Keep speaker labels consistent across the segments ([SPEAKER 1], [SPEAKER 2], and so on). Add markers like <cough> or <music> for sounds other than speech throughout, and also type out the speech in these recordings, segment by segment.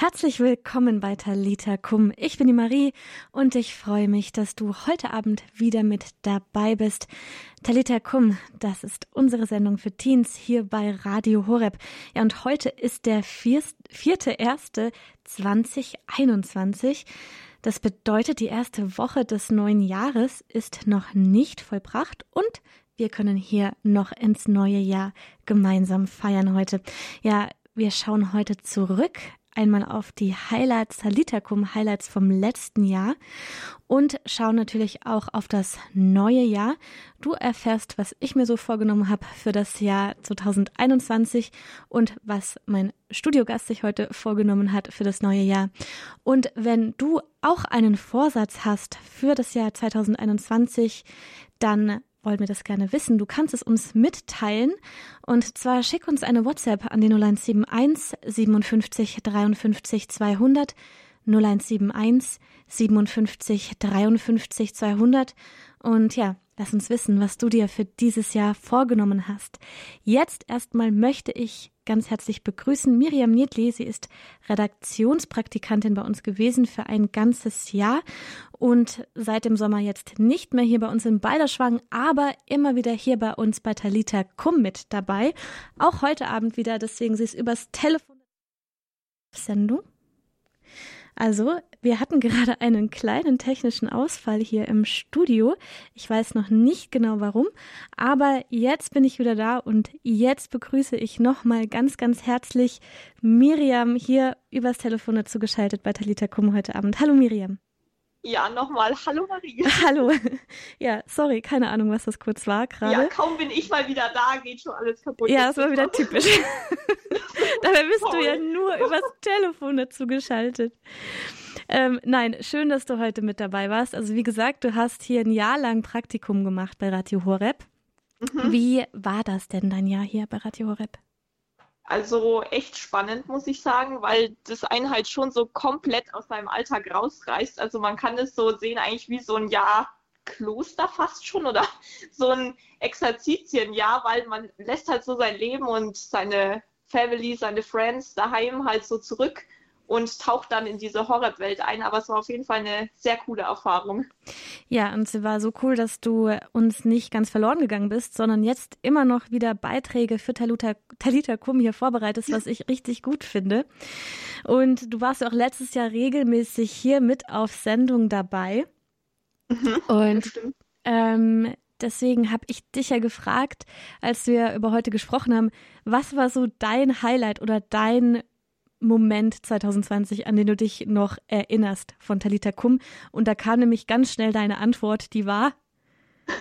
[SPEAKER 1] Herzlich willkommen bei Talita Kum. Ich bin die Marie und ich freue mich, dass du heute Abend wieder mit dabei bist. Talita Kum, das ist unsere Sendung für Teens hier bei Radio Horeb. Ja, und heute ist der vierte erste 2021. Das bedeutet, die erste Woche des neuen Jahres ist noch nicht vollbracht und wir können hier noch ins neue Jahr gemeinsam feiern heute. Ja, wir schauen heute zurück einmal auf die Highlights, Talitakum Highlights vom letzten Jahr und schauen natürlich auch auf das neue Jahr. Du erfährst, was ich mir so vorgenommen habe für das Jahr 2021 und was mein Studiogast sich heute vorgenommen hat für das neue Jahr. Und wenn du auch einen Vorsatz hast für das Jahr 2021, dann wollen wir das gerne wissen. Du kannst es uns mitteilen. Und zwar schick uns eine WhatsApp an die 0171 57 53 200 0171 57 53 200. Und ja, lass uns wissen, was du dir für dieses Jahr vorgenommen hast. Jetzt erstmal möchte ich ganz herzlich begrüßen. Miriam Niedli, sie ist Redaktionspraktikantin bei uns gewesen für ein ganzes Jahr und seit dem Sommer jetzt nicht mehr hier bei uns in Balderschwang, aber immer wieder hier bei uns bei Talita Kum mit dabei. Auch heute Abend wieder, deswegen sie ist übers Telefon Sendung. Also, wir hatten gerade einen kleinen technischen Ausfall hier im Studio. Ich weiß noch nicht genau warum, aber jetzt bin ich wieder da und jetzt begrüße ich nochmal ganz, ganz herzlich Miriam hier übers Telefon dazu geschaltet bei Talita Kum heute Abend. Hallo Miriam.
[SPEAKER 2] Ja, nochmal. Hallo Marie. <laughs>
[SPEAKER 1] Hallo. Ja, sorry, keine Ahnung, was das kurz war gerade. Ja,
[SPEAKER 2] kaum bin ich mal wieder da, geht schon alles kaputt.
[SPEAKER 1] Ja, das war wieder typisch. <laughs> Dabei bist Toll. du ja nur übers <laughs> Telefon dazu geschaltet. Ähm, nein, schön, dass du heute mit dabei warst. Also wie gesagt, du hast hier ein Jahr lang Praktikum gemacht bei Radio Horeb. Mhm. Wie war das denn dein Jahr hier bei Radio Horeb?
[SPEAKER 2] Also echt spannend, muss ich sagen, weil das einen halt schon so komplett aus seinem Alltag rausreißt. Also man kann es so sehen, eigentlich wie so ein Jahr Kloster fast schon oder <laughs> so ein Exerzitienjahr, weil man lässt halt so sein Leben und seine Family, seine Friends daheim halt so zurück und taucht dann in diese Horrorwelt ein. Aber es war auf jeden Fall eine sehr coole Erfahrung.
[SPEAKER 1] Ja, und es war so cool, dass du uns nicht ganz verloren gegangen bist, sondern jetzt immer noch wieder Beiträge für Taluta, Talita Kum hier vorbereitest, was ich richtig gut finde. Und du warst ja auch letztes Jahr regelmäßig hier mit auf Sendung dabei. Mhm, und ähm, deswegen habe ich dich ja gefragt, als wir über heute gesprochen haben, was war so dein Highlight oder dein Moment 2020, an den du dich noch erinnerst von Talita Kum. Und da kam nämlich ganz schnell deine Antwort, die war. <laughs>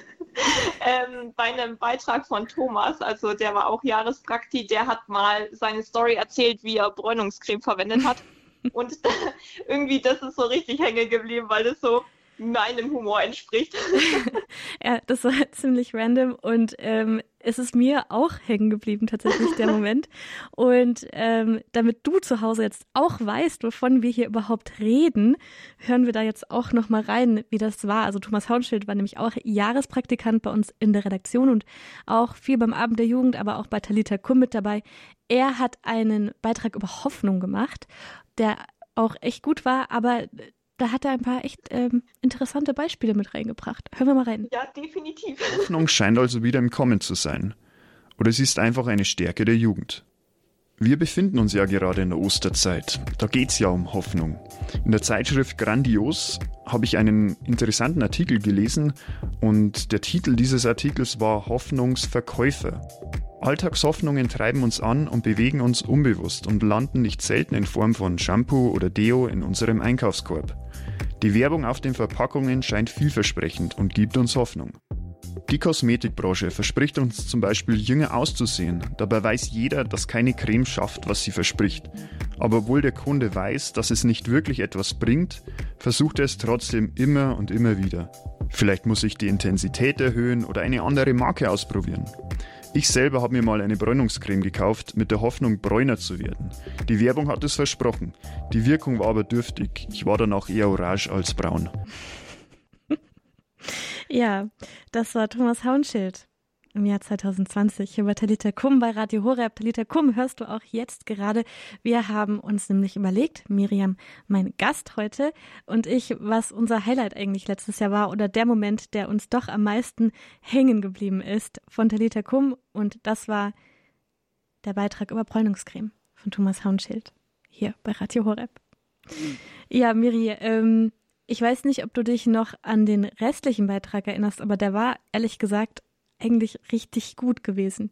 [SPEAKER 2] ähm, bei einem Beitrag von Thomas, also der war auch Jahresprakti, der hat mal seine Story erzählt, wie er Bräunungscreme verwendet hat. <laughs> Und <laughs> irgendwie, das ist so richtig hängen geblieben, weil das so meinem Humor entspricht. <laughs> <laughs>
[SPEAKER 1] ja, das war ziemlich random und ähm, es ist mir auch hängen geblieben tatsächlich der <laughs> Moment. Und ähm, damit du zu Hause jetzt auch weißt, wovon wir hier überhaupt reden, hören wir da jetzt auch noch mal rein, wie das war. Also Thomas Haunschild war nämlich auch Jahrespraktikant bei uns in der Redaktion und auch viel beim Abend der Jugend, aber auch bei Talita Kum mit dabei. Er hat einen Beitrag über Hoffnung gemacht, der auch echt gut war, aber da hat er ein paar echt ähm, interessante Beispiele mit reingebracht. Hören wir mal rein.
[SPEAKER 2] Ja, definitiv.
[SPEAKER 3] Hoffnung scheint also wieder im Kommen zu sein. Oder es ist einfach eine Stärke der Jugend. Wir befinden uns ja gerade in der Osterzeit. Da geht es ja um Hoffnung. In der Zeitschrift Grandios habe ich einen interessanten Artikel gelesen und der Titel dieses Artikels war Hoffnungsverkäufer. Alltagshoffnungen treiben uns an und bewegen uns unbewusst und landen nicht selten in Form von Shampoo oder Deo in unserem Einkaufskorb. Die Werbung auf den Verpackungen scheint vielversprechend und gibt uns Hoffnung. Die Kosmetikbranche verspricht uns zum Beispiel jünger auszusehen. Dabei weiß jeder, dass keine Creme schafft, was sie verspricht. Aber obwohl der Kunde weiß, dass es nicht wirklich etwas bringt, versucht er es trotzdem immer und immer wieder. Vielleicht muss ich die Intensität erhöhen oder eine andere Marke ausprobieren. Ich selber habe mir mal eine Bräunungscreme gekauft, mit der Hoffnung, bräuner zu werden. Die Werbung hat es versprochen. Die Wirkung war aber dürftig. Ich war danach eher orange als braun. <laughs>
[SPEAKER 1] ja, das war Thomas Haunschild. Im Jahr 2020 über Talita Kum bei Radio Horeb. Talita Kum hörst du auch jetzt gerade. Wir haben uns nämlich überlegt, Miriam, mein Gast heute und ich, was unser Highlight eigentlich letztes Jahr war oder der Moment, der uns doch am meisten hängen geblieben ist von Talita Kum und das war der Beitrag über Bräunungscreme von Thomas Haunschild hier bei Radio Horeb. Ja, Miri, ähm, ich weiß nicht, ob du dich noch an den restlichen Beitrag erinnerst, aber der war ehrlich gesagt eigentlich richtig gut gewesen.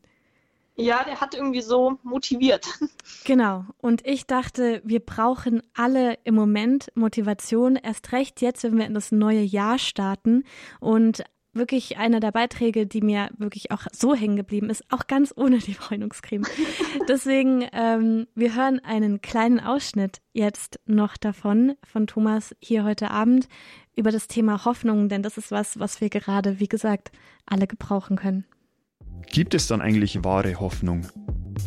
[SPEAKER 2] Ja, der hat irgendwie so motiviert. <laughs>
[SPEAKER 1] Genau. Und ich dachte, wir brauchen alle im Moment Motivation, erst recht jetzt, wenn wir in das neue Jahr starten. Und wirklich einer der Beiträge, die mir wirklich auch so hängen geblieben ist, auch ganz ohne die Bräunungscreme. <laughs> Deswegen, ähm, wir hören einen kleinen Ausschnitt jetzt noch davon, von Thomas hier heute Abend, über das Thema Hoffnung, denn das ist was, was wir gerade, wie gesagt, alle gebrauchen können.
[SPEAKER 3] Gibt es dann eigentlich wahre Hoffnung?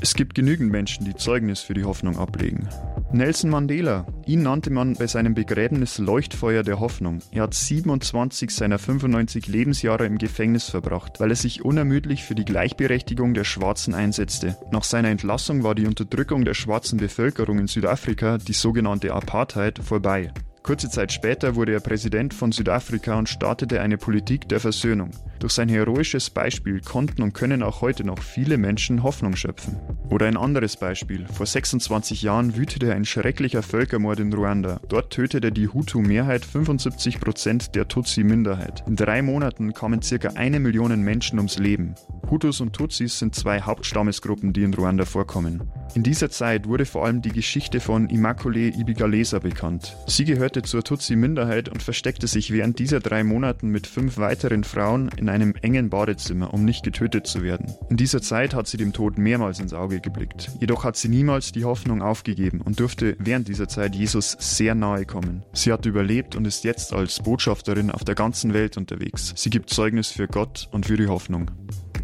[SPEAKER 3] Es gibt genügend Menschen, die Zeugnis für die Hoffnung ablegen. Nelson Mandela, ihn nannte man bei seinem Begräbnis Leuchtfeuer der Hoffnung. Er hat 27 seiner 95 Lebensjahre im Gefängnis verbracht, weil er sich unermüdlich für die Gleichberechtigung der Schwarzen einsetzte. Nach seiner Entlassung war die Unterdrückung der schwarzen Bevölkerung in Südafrika, die sogenannte Apartheid, vorbei. Kurze Zeit später wurde er Präsident von Südafrika und startete eine Politik der Versöhnung. Durch sein heroisches Beispiel konnten und können auch heute noch viele Menschen Hoffnung schöpfen. Oder ein anderes Beispiel. Vor 26 Jahren wütete ein schrecklicher Völkermord in Ruanda. Dort tötete die Hutu-Mehrheit 75 Prozent der Tutsi-Minderheit. In drei Monaten kamen circa eine Million Menschen ums Leben. Hutus und Tutsis sind zwei Hauptstammesgruppen, die in Ruanda vorkommen. In dieser Zeit wurde vor allem die Geschichte von Immaculée Ibigalesa bekannt. Sie gehörte zur Tutsi-Minderheit und versteckte sich während dieser drei Monaten mit fünf weiteren Frauen in einem engen Badezimmer, um nicht getötet zu werden. In dieser Zeit hat sie dem Tod mehrmals ins Auge geblickt. Jedoch hat sie niemals die Hoffnung aufgegeben und durfte während dieser Zeit Jesus sehr nahe kommen. Sie hat überlebt und ist jetzt als Botschafterin auf der ganzen Welt unterwegs. Sie gibt Zeugnis für Gott und für die Hoffnung.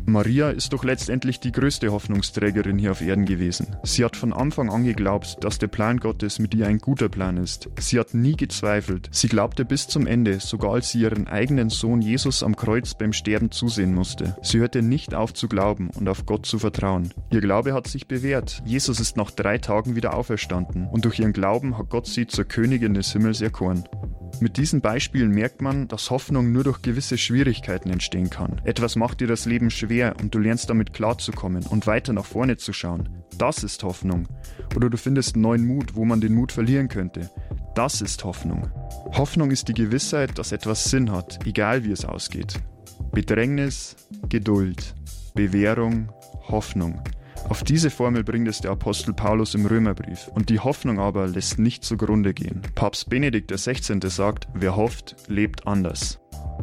[SPEAKER 3] Maria ist doch letztendlich die größte Hoffnungsträgerin hier auf Erden gewesen. Sie hat von Anfang an geglaubt, dass der Plan Gottes mit ihr ein guter Plan ist. Sie hat nie gezweifelt. Sie glaubte bis zum Ende, sogar als sie ihren eigenen Sohn Jesus am Kreuz beim Sterben zusehen musste. Sie hörte nicht auf zu glauben und auf Gott zu vertrauen. Ihr Glaube hat sich bewährt. Jesus ist nach drei Tagen wieder auferstanden und durch ihren Glauben hat Gott sie zur Königin des Himmels erkoren. Mit diesen Beispielen merkt man, dass Hoffnung nur durch gewisse Schwierigkeiten entstehen kann. Etwas macht dir das Leben schwer und du lernst damit klarzukommen und weiter nach vorne zu schauen. Das ist Hoffnung. Oder du findest neuen Mut, wo man den Mut verlieren könnte. Das ist Hoffnung. Hoffnung ist die Gewissheit, dass etwas Sinn hat, egal wie es ausgeht. Bedrängnis, Geduld, Bewährung, Hoffnung. Auf diese Formel bringt es der Apostel Paulus im Römerbrief. Und die Hoffnung aber lässt nicht zugrunde gehen. Papst Benedikt XVI. sagt, wer hofft, lebt anders.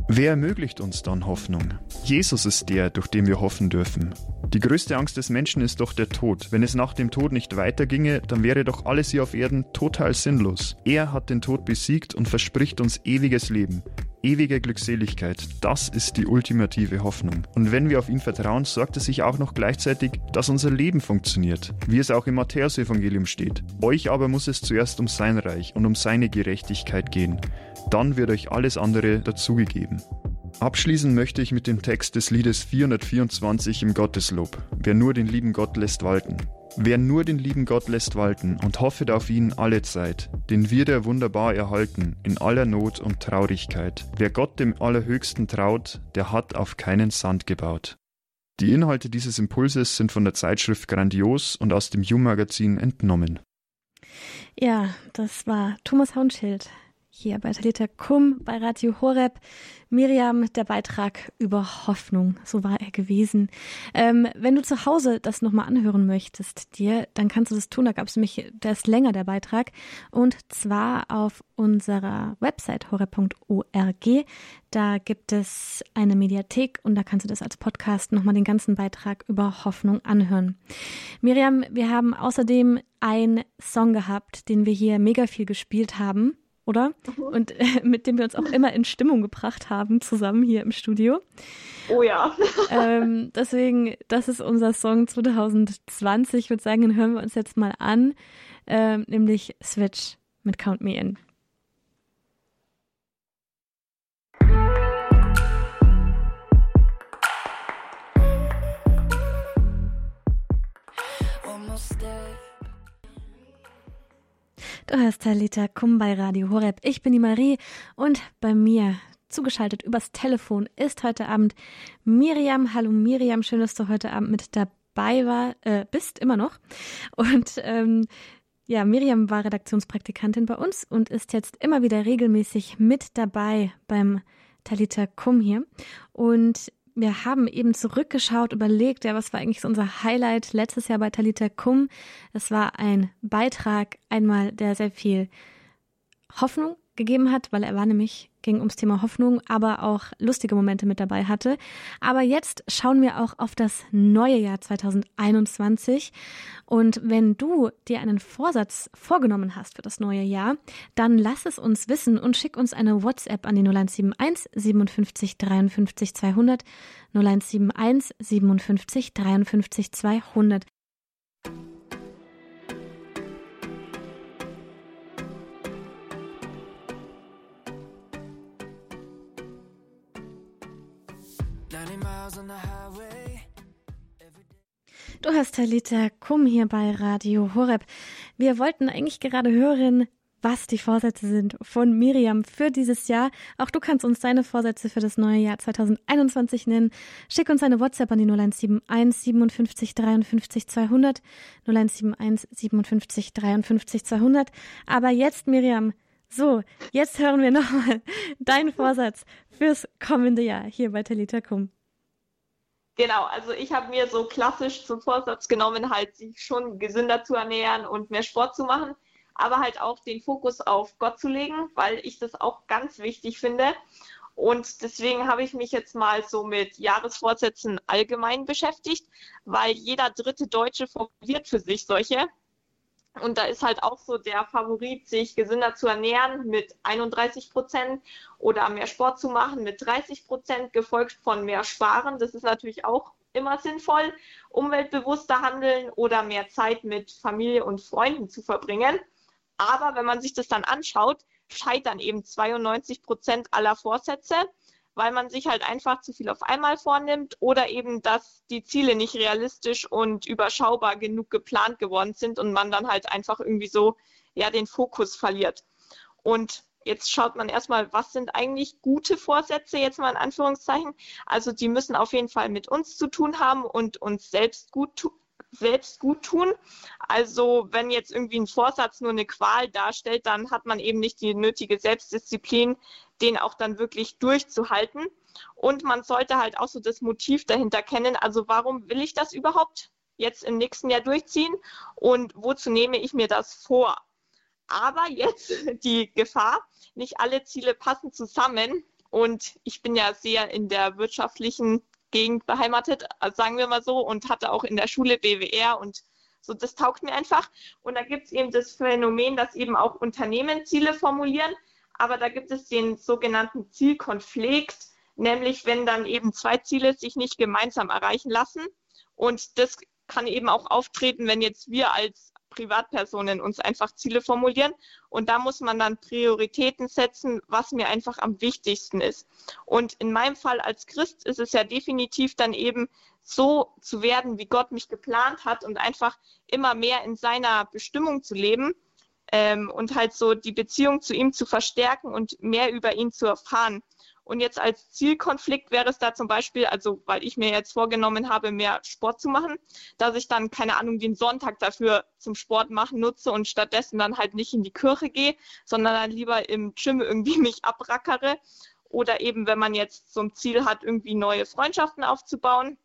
[SPEAKER 3] Wer ermöglicht uns dann Hoffnung? Jesus ist der, durch den wir hoffen dürfen. Die größte Angst des Menschen ist doch der Tod. Wenn es nach dem Tod nicht weiterginge, dann wäre doch alles hier auf Erden total sinnlos. Er hat den Tod besiegt und verspricht uns ewiges Leben ewige Glückseligkeit, das ist die ultimative Hoffnung. Und wenn wir auf ihn vertrauen, sorgt es sich auch noch gleichzeitig, dass unser Leben funktioniert, wie es auch im Matthäusevangelium steht. Euch aber muss es zuerst um sein Reich und um seine Gerechtigkeit gehen. Dann wird euch alles andere dazugegeben. Abschließen möchte ich mit dem Text des Liedes 424 im Gotteslob. Wer nur den lieben Gott lässt walten. Wer nur den lieben Gott lässt walten und hoffet auf ihn alle Zeit, den wird er wunderbar erhalten in aller Not und Traurigkeit. Wer Gott dem Allerhöchsten traut, der hat auf keinen Sand gebaut. Die Inhalte dieses Impulses sind von der Zeitschrift Grandios und aus dem You-Magazin entnommen.
[SPEAKER 1] Ja, das war Thomas Haunschild hier bei Talita Kum bei Radio Horeb. Miriam, der Beitrag über Hoffnung, so war er gewesen. Ähm, wenn du zu Hause das nochmal anhören möchtest, dir, dann kannst du das tun. Da gab es nämlich, der ist länger, der Beitrag. Und zwar auf unserer Website horeb.org. Da gibt es eine Mediathek und da kannst du das als Podcast nochmal den ganzen Beitrag über Hoffnung anhören. Miriam, wir haben außerdem einen Song gehabt, den wir hier mega viel gespielt haben oder? Mhm. Und äh, mit dem wir uns auch immer in Stimmung gebracht haben, zusammen hier im Studio.
[SPEAKER 2] Oh ja. <laughs>
[SPEAKER 1] ähm, deswegen, das ist unser Song 2020. Ich würde sagen, den hören wir uns jetzt mal an, äh, nämlich Switch mit Count Me In. Almost there. Du hörst Talita Kum bei Radio Horeb. Ich bin die Marie und bei mir zugeschaltet übers Telefon ist heute Abend Miriam. Hallo Miriam, schön, dass du heute Abend mit dabei war, äh, bist immer noch. Und ähm, ja, Miriam war Redaktionspraktikantin bei uns und ist jetzt immer wieder regelmäßig mit dabei beim Talita Kum hier. Und wir haben eben zurückgeschaut, überlegt, ja, was war eigentlich so unser Highlight letztes Jahr bei Talita Kum? Es war ein Beitrag, einmal, der sehr viel Hoffnung gegeben hat, weil er war nämlich, ging ums Thema Hoffnung, aber auch lustige Momente mit dabei hatte. Aber jetzt schauen wir auch auf das neue Jahr 2021. Und wenn du dir einen Vorsatz vorgenommen hast für das neue Jahr, dann lass es uns wissen und schick uns eine WhatsApp an die 0171 57 53 200 0171 57 53 200. Du hast Talita Kum hier bei Radio Horeb. Wir wollten eigentlich gerade hören, was die Vorsätze sind von Miriam für dieses Jahr. Auch du kannst uns deine Vorsätze für das neue Jahr 2021 nennen. Schick uns eine WhatsApp an die 0171 57 53 200 0171 57 53 200. Aber jetzt, Miriam, so, jetzt hören wir nochmal <laughs> deinen Vorsatz fürs kommende Jahr hier bei Talita Kum.
[SPEAKER 2] Genau, also ich habe mir so klassisch zum Vorsatz genommen, halt sich schon gesünder zu ernähren und mehr Sport zu machen, aber halt auch den Fokus auf Gott zu legen, weil ich das auch ganz wichtig finde. Und deswegen habe ich mich jetzt mal so mit Jahresvorsätzen allgemein beschäftigt, weil jeder dritte Deutsche formuliert für sich solche. Und da ist halt auch so der Favorit, sich gesünder zu ernähren mit 31 Prozent oder mehr Sport zu machen mit 30 Prozent, gefolgt von mehr Sparen. Das ist natürlich auch immer sinnvoll, umweltbewusster handeln oder mehr Zeit mit Familie und Freunden zu verbringen. Aber wenn man sich das dann anschaut, scheitern eben 92 Prozent aller Vorsätze weil man sich halt einfach zu viel auf einmal vornimmt oder eben, dass die Ziele nicht realistisch und überschaubar genug geplant geworden sind und man dann halt einfach irgendwie so ja den Fokus verliert. Und jetzt schaut man erstmal, was sind eigentlich gute Vorsätze, jetzt mal in Anführungszeichen. Also die müssen auf jeden Fall mit uns zu tun haben und uns selbst gut tun selbst gut tun. Also wenn jetzt irgendwie ein Vorsatz nur eine Qual darstellt, dann hat man eben nicht die nötige Selbstdisziplin, den auch dann wirklich durchzuhalten. Und man sollte halt auch so das Motiv dahinter kennen. Also warum will ich das überhaupt jetzt im nächsten Jahr durchziehen und wozu nehme ich mir das vor? Aber jetzt <laughs> die Gefahr, nicht alle Ziele passen zusammen. Und ich bin ja sehr in der wirtschaftlichen Gegend beheimatet, sagen wir mal so, und hatte auch in der Schule BWR und so, das taugt mir einfach. Und da gibt es eben das Phänomen, dass eben auch Unternehmen Ziele formulieren, aber da gibt es den sogenannten Zielkonflikt, nämlich wenn dann eben zwei Ziele sich nicht gemeinsam erreichen lassen. Und das kann eben auch auftreten, wenn jetzt wir als Privatpersonen uns einfach Ziele formulieren. Und da muss man dann Prioritäten setzen, was mir einfach am wichtigsten ist. Und in meinem Fall als Christ ist es ja definitiv dann eben so zu werden, wie Gott mich geplant hat und einfach immer mehr in seiner Bestimmung zu leben ähm, und halt so die Beziehung zu ihm zu verstärken und mehr über ihn zu erfahren. Und jetzt als Zielkonflikt wäre es da zum Beispiel, also weil ich mir jetzt vorgenommen habe, mehr Sport zu machen, dass ich dann, keine Ahnung, den Sonntag dafür zum Sport machen nutze und stattdessen dann halt nicht in die Kirche gehe, sondern dann lieber im Gym irgendwie <laughs> mich abrackere. Oder eben, wenn man jetzt zum Ziel hat, irgendwie neue Freundschaften aufzubauen,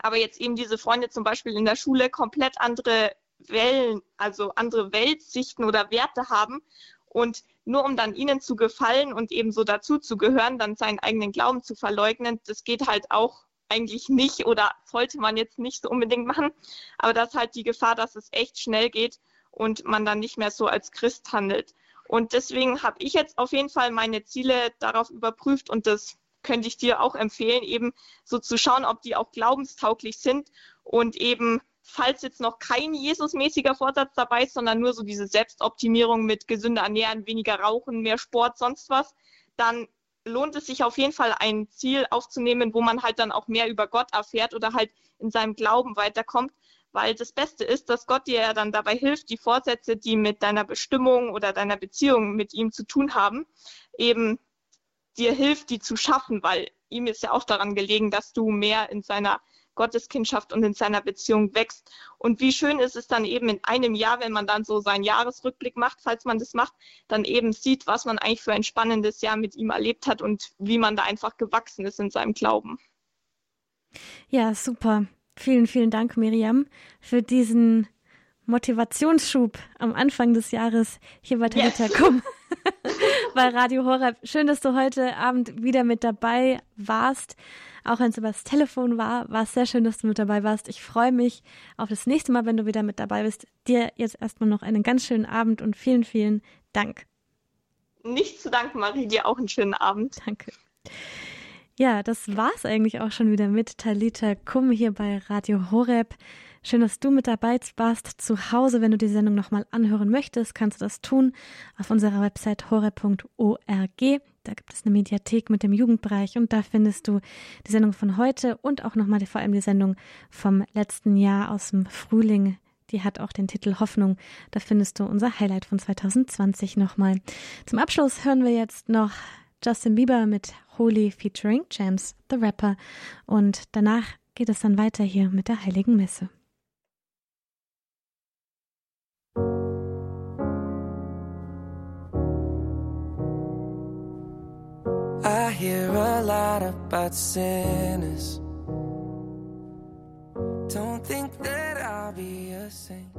[SPEAKER 2] aber jetzt eben diese Freunde zum Beispiel in der Schule komplett andere Wellen, also andere Weltsichten oder Werte haben und nur um dann ihnen zu gefallen und eben so dazu zu gehören, dann seinen eigenen Glauben zu verleugnen, das geht halt auch eigentlich nicht oder sollte man jetzt nicht so unbedingt machen. Aber das ist halt die Gefahr, dass es echt schnell geht und man dann nicht mehr so als Christ handelt. Und deswegen habe ich jetzt auf jeden Fall meine Ziele darauf überprüft und das könnte ich dir auch empfehlen, eben so zu schauen, ob die auch glaubenstauglich sind und eben falls jetzt noch kein Jesusmäßiger Vorsatz dabei ist, sondern nur so diese Selbstoptimierung mit gesünder Ernähren, weniger Rauchen, mehr Sport, sonst was, dann lohnt es sich auf jeden Fall ein Ziel aufzunehmen, wo man halt dann auch mehr über Gott erfährt oder halt in seinem Glauben weiterkommt, weil das Beste ist, dass Gott dir ja dann dabei hilft, die Vorsätze, die mit deiner Bestimmung oder deiner Beziehung mit ihm zu tun haben, eben dir hilft, die zu schaffen, weil ihm ist ja auch daran gelegen, dass du mehr in seiner Gotteskindschaft und in seiner Beziehung wächst. Und wie schön ist es dann eben in einem Jahr, wenn man dann so seinen Jahresrückblick macht, falls man das macht, dann eben sieht, was man eigentlich für ein spannendes Jahr mit ihm erlebt hat und wie man da einfach gewachsen ist in seinem Glauben.
[SPEAKER 1] Ja, super. Vielen, vielen Dank, Miriam, für diesen Motivationsschub am Anfang des Jahres hier bei Talita yes. <laughs> Bei Radio Horeb. Schön, dass du heute Abend wieder mit dabei warst. Auch wenn es über das Telefon war, war es sehr schön, dass du mit dabei warst. Ich freue mich auf das nächste Mal, wenn du wieder mit dabei bist. Dir jetzt erstmal noch einen ganz schönen Abend und vielen, vielen Dank.
[SPEAKER 2] Nicht zu danken, Marie. Dir auch einen schönen Abend.
[SPEAKER 1] Danke. Ja, das war's eigentlich auch schon wieder mit Talita Kum hier bei Radio Horeb. Schön, dass du mit dabei warst zu Hause. Wenn du die Sendung nochmal anhören möchtest, kannst du das tun auf unserer Website hore.org. Da gibt es eine Mediathek mit dem Jugendbereich und da findest du die Sendung von heute und auch nochmal vor allem die Sendung vom letzten Jahr aus dem Frühling. Die hat auch den Titel Hoffnung. Da findest du unser Highlight von 2020 nochmal. Zum Abschluss hören wir jetzt noch Justin Bieber mit Holy featuring James the Rapper und danach geht es dann weiter hier mit der Heiligen Messe. Hear a lot about sinners. Don't think that I'll be a saint.